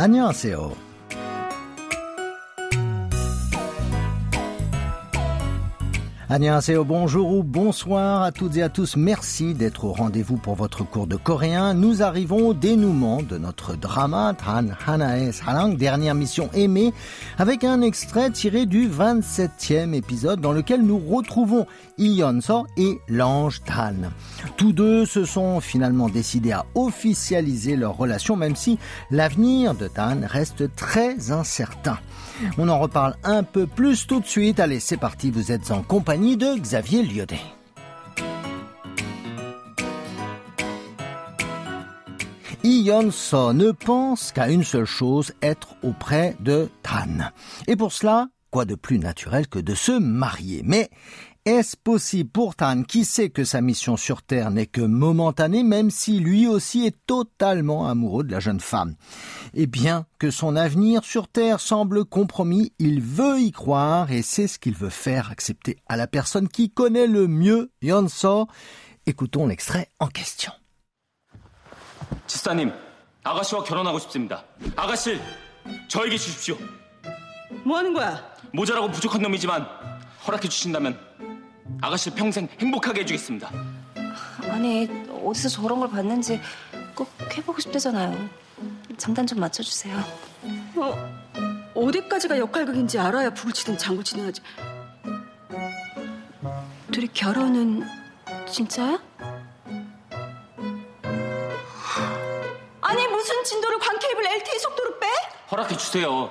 안녕하세요. Annyeonghaseyo, bonjour ou bonsoir à toutes et à tous. Merci d'être au rendez-vous pour votre cours de coréen. Nous arrivons au dénouement de notre drama Tan Hanae Salang, dernière mission aimée, avec un extrait tiré du 27e épisode dans lequel nous retrouvons Yeon-so et l'ange Tan. Tous deux se sont finalement décidés à officialiser leur relation, même si l'avenir de Tan reste très incertain. On en reparle un peu plus tout de suite. Allez, c'est parti, vous êtes en compagnie de Xavier Lyodet. Ion So ne pense qu'à une seule chose, être auprès de Tan. Et pour cela, quoi de plus naturel que de se marier? Mais est-ce possible pour Tan, qui sait que sa mission sur Terre n'est que momentanée, même si lui aussi est totalement amoureux de la jeune femme Et bien que son avenir sur Terre semble compromis, il veut y croire et c'est ce qu'il veut faire accepter à la personne qui connaît le mieux Yonso. Écoutons l'extrait en question. 지사님, 아가씨와 결혼하고 싶습니다. 아가씨, 저에게 주십시오. 뭐 하는 거야? 모자라고 부족한 놈이지만 허락해 주신다면 아가씨 평생 행복하게 해주겠습니다. 아니 어디서 저런 걸 봤는지 꼭 해보고 싶대잖아요. 장단 좀 맞춰주세요. 어, 어디까지가 역할극인지 알아야 북을 치든 장구 치든 하지. 둘이 결혼은 진짜야? 아니 무슨 진도를 광케이블 LTE 속도로 빼? 허락해 주세요.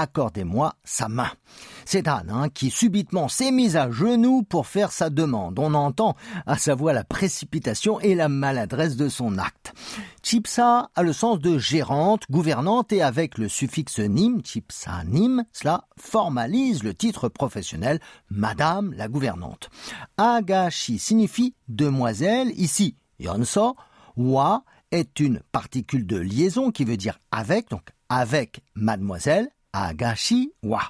accordez-moi sa main. C'est Anne hein, qui subitement s'est mise à genoux pour faire sa demande. On entend à sa voix la précipitation et la maladresse de son acte. Chipsa a le sens de gérante, gouvernante et avec le suffixe nim, chipsa nim, cela formalise le titre professionnel Madame la gouvernante. Agashi signifie demoiselle, ici yonso, wa est une particule de liaison qui veut dire avec, donc avec mademoiselle, agashi wa.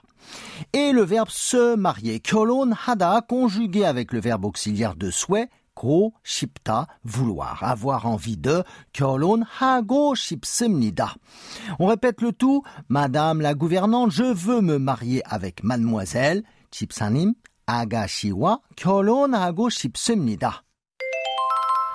Et le verbe se marier, kyolon hada, conjugué avec le verbe auxiliaire de souhait, ko shipta, vouloir, avoir envie de, kyolon hago shipsimnida. On répète le tout, Madame la gouvernante, je veux me marier avec mademoiselle, chipsanim, agashi wa, kyolon hago shipsimnida.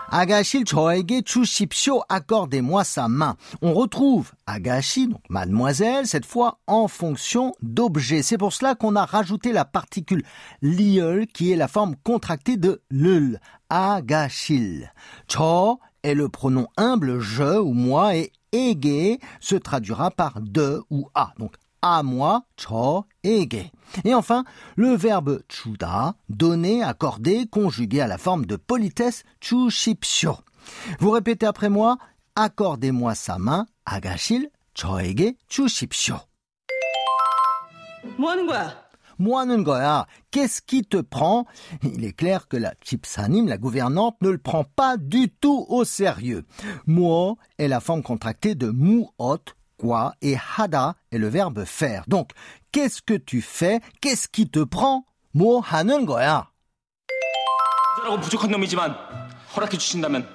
Agachil Choege Chushipsio, accordez-moi sa main. On retrouve Agashi, donc mademoiselle, cette fois en fonction d'objet. C'est pour cela qu'on a rajouté la particule liol qui est la forme contractée de lul, Agachil. Cho est le pronom humble je ou moi et ege se traduira par de ou a à moi, cho, ege. Et enfin, le verbe chuda, donner, accorder, conjugué à la forme de politesse, chushipsyo. Vous répétez après moi, accordez-moi sa main, agashil, choege, chushipsyo. Moinen goya, ah, qu'est-ce qui te prend? Il est clair que la chipsanim, la gouvernante, ne le prend pas du tout au sérieux. Mo est la forme contractée de muot, quoi, et hada est le verbe faire. Donc, qu'est-ce que tu fais Qu'est-ce qui te prend 뭐 하는 거야? 부족한 놈이지만 허락해 주신다면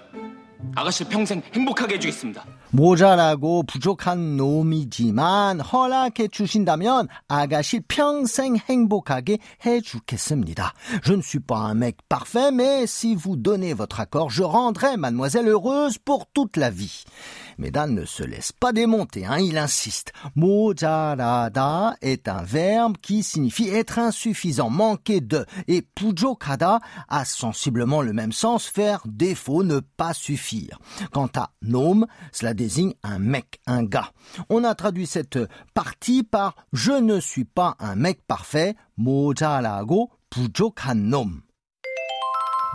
아가씨 평생 행복하게 해주겠습니다. 모자라고 부족한 놈이지만 허락해 주신다면 아가씨 평생 행복하게 해 주겠습니다. Je ne suis pas un mec parfait, mais si vous donnez votre accord, je rendrai mademoiselle heureuse pour toute la vie. Mais Dan ne se laisse pas démonter, hein, il insiste. 모자라다 est un verbe qui signifie être insuffisant, manquer de. Et pujokada a sensiblement le même sens, faire défaut, ne pas suffire. Quant à nom, cela désigne un mec, un gars. On a traduit cette partie par je ne suis pas un mec parfait, 모자라고 부족한 놈.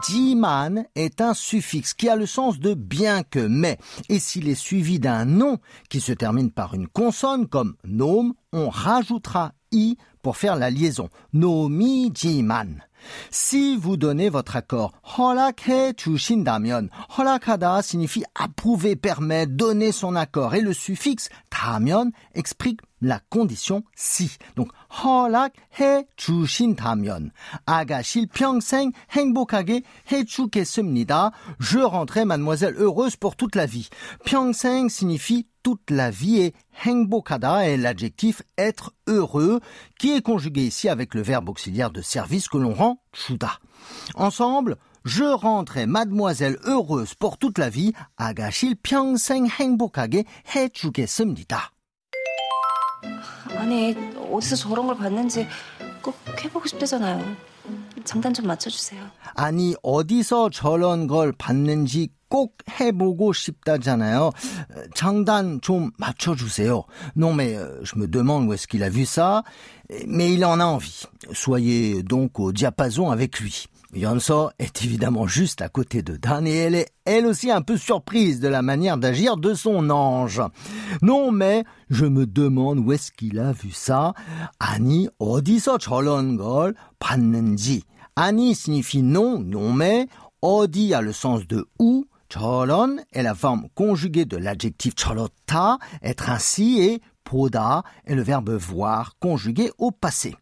Jiman est un suffixe qui a le sens de bien que, mais, et s'il est suivi d'un nom qui se termine par une consonne comme nom, on rajoutera i pour faire la liaison. nomi지만. Si vous donnez votre accord, 허락해 주신다면, 허락하다 signifie approuver, permettre, donner son accord, et le suffixe 다면 explique la condition si. Donc, 허락해 주신다면, 아가실 평생 행복하게 해주겠습니다. Je rendrai mademoiselle heureuse pour toute la vie. 평생 signifie toute la vie et 행복하다 est l'adjectif être heureux qui est conjugué ici avec le verbe auxiliaire de service que l'on rend chuda. Ensemble, je rendrai mademoiselle heureuse pour toute la vie. 아가실 평생 행복하게 해주겠습니다. 아니 어디서 저런 걸 봤는지 꼭 해보고 싶대잖아요. 장단 좀 맞춰주세요. 아니 어디서 저런 걸 봤는지 꼭 해보고 싶다잖아요. 장단 좀 맞춰주세요. Non mais je me demande où est-ce qu'il a vu ça, mais il en a envie. Soyez donc au diapason avec lui. Yonso est évidemment juste à côté de Dan et elle est elle aussi un peu surprise de la manière d'agir de son ange. Non mais je me demande où est-ce qu'il a vu ça. 아니 어디서 저런 걸 봤는지. 아니 signifie non, non mais 어디 a le sens de où. 저런 est la forme conjuguée de l'adjectif cholota, être ainsi, et poda est le verbe voir conjugué au passé.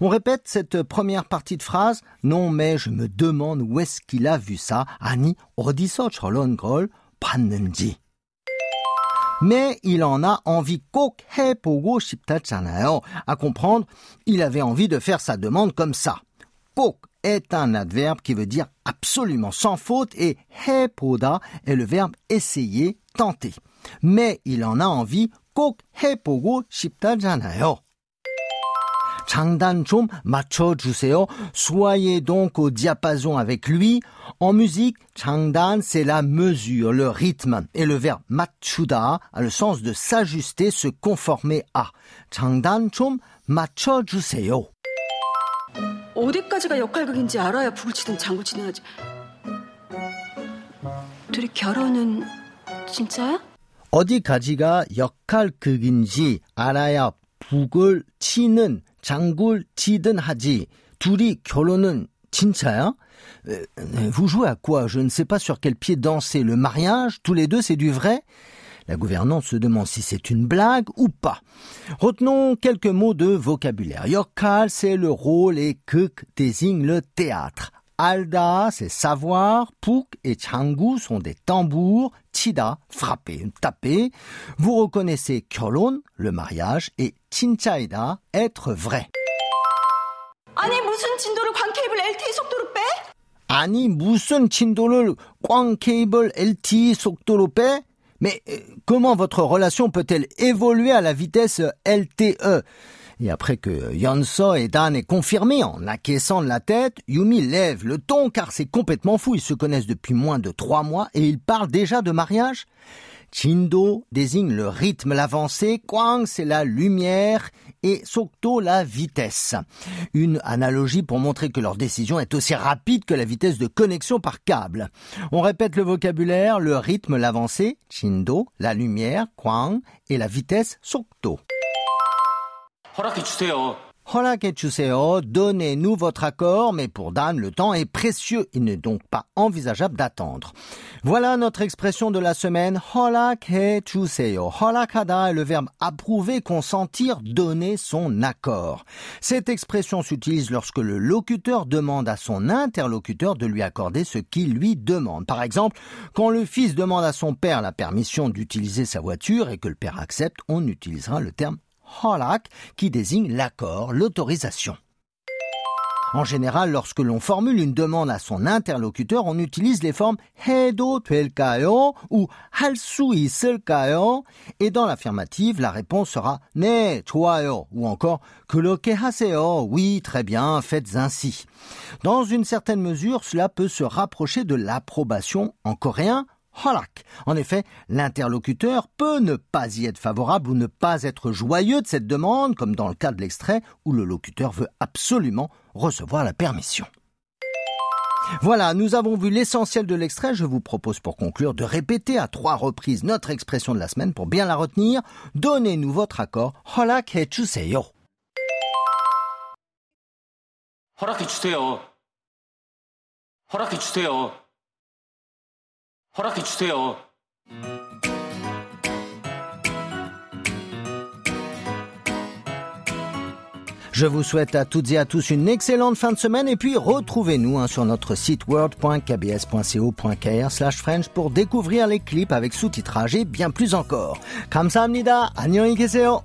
On répète cette première partie de phrase. Non, mais je me demande où est-ce qu'il a vu ça. 아니, 어디서 저런 걸 봤는지. Mais il en a envie 꼭 해보고 싶다잖아요. À comprendre, il avait envie de faire sa demande comme ça. 꼭 est un adverbe qui veut dire absolument sans faute et 해보다 est le verbe essayer, tenter. Mais il en a envie 꼭 해보고 싶다잖아요. 장단 좀 맞춰주세요. Soyez donc au diapason avec lui. En musique, 장단 c'est la mesure, le rythme. Et le verbe 맞추다 a le sens de s'ajuster, se conformer à. 장단 좀 맞춰주세요. 어디까지가 역할극인지 알아야 북을 치든 장구 치든 하지. 둘이 결혼은 진짜야? 어디까지가 역할극인지 알아야 북을 치는 장굴 치든 하지. 둘이 결혼은 진짜야? Vous jouez à quoi Je ne sais pas sur quel pied danser. Le mariage, tous les deux, c'est du vrai La gouvernante se demande si c'est une blague ou pas. Retenons quelques mots de vocabulaire. Yokal, c'est le rôle et kuk désigne le théâtre. Alda, c'est savoir. Puk et changu sont des tambours. Chida, frapper, taper. Vous reconnaissez kyolon, le mariage, et chinchaida, être vrai. 아니 무슨 진도를 광케이블 LTE 속도로 빼? 아니 무슨 진도를 꽝 케이블 LTE 속도로 빼? Mais euh, comment votre relation peut-elle évoluer à la vitesse LTE Et après que Yonso et Dan aient confirmé en acquiesçant de la tête, Yumi lève le ton car c'est complètement fou. Ils se connaissent depuis moins de trois mois et ils parlent déjà de mariage. Chindo désigne le rythme, l'avancée, Kwang c'est la lumière et Sokto la vitesse. Une analogie pour montrer que leur décision est aussi rapide que la vitesse de connexion par câble. On répète le vocabulaire, le rythme, l'avancée, Chindo, la lumière, Kwang et la vitesse, Sokto. Donnez-nous votre accord, mais pour Dan, le temps est précieux. Il n'est donc pas envisageable d'attendre. Voilà notre expression de la semaine. Holakechuseo. Holakada est le verbe approuver, consentir, donner son accord. Cette expression s'utilise lorsque le locuteur demande à son interlocuteur de lui accorder ce qu'il lui demande. Par exemple, quand le fils demande à son père la permission d'utiliser sa voiture et que le père accepte, on utilisera le terme halak qui désigne l'accord, l'autorisation. En général, lorsque l'on formule une demande à son interlocuteur, on utilise les formes Hedo tuelkayo ou Halsui selkayo et dans l'affirmative, la réponse sera Ne tuayo ou encore Kulokehaseo, oui, très bien, faites ainsi. Dans une certaine mesure, cela peut se rapprocher de l'approbation en coréen Holak. En effet, l'interlocuteur peut ne pas y être favorable ou ne pas être joyeux de cette demande, comme dans le cas de l'extrait où le locuteur veut absolument recevoir la permission. Voilà, nous avons vu l'essentiel de l'extrait. Je vous propose pour conclure de répéter à trois reprises notre expression de la semaine pour bien la retenir. Donnez-nous votre accord. Holak he 허락해 주세요. 허락해 주세요. 허락해 주세요. Je vous souhaite à toutes et à tous une excellente fin de semaine et puis retrouvez-nous hein, sur notre site word.kbs.co.kr slash French pour découvrir les clips avec sous-titrage et bien plus encore. 감사합니다. 안녕히 계세요.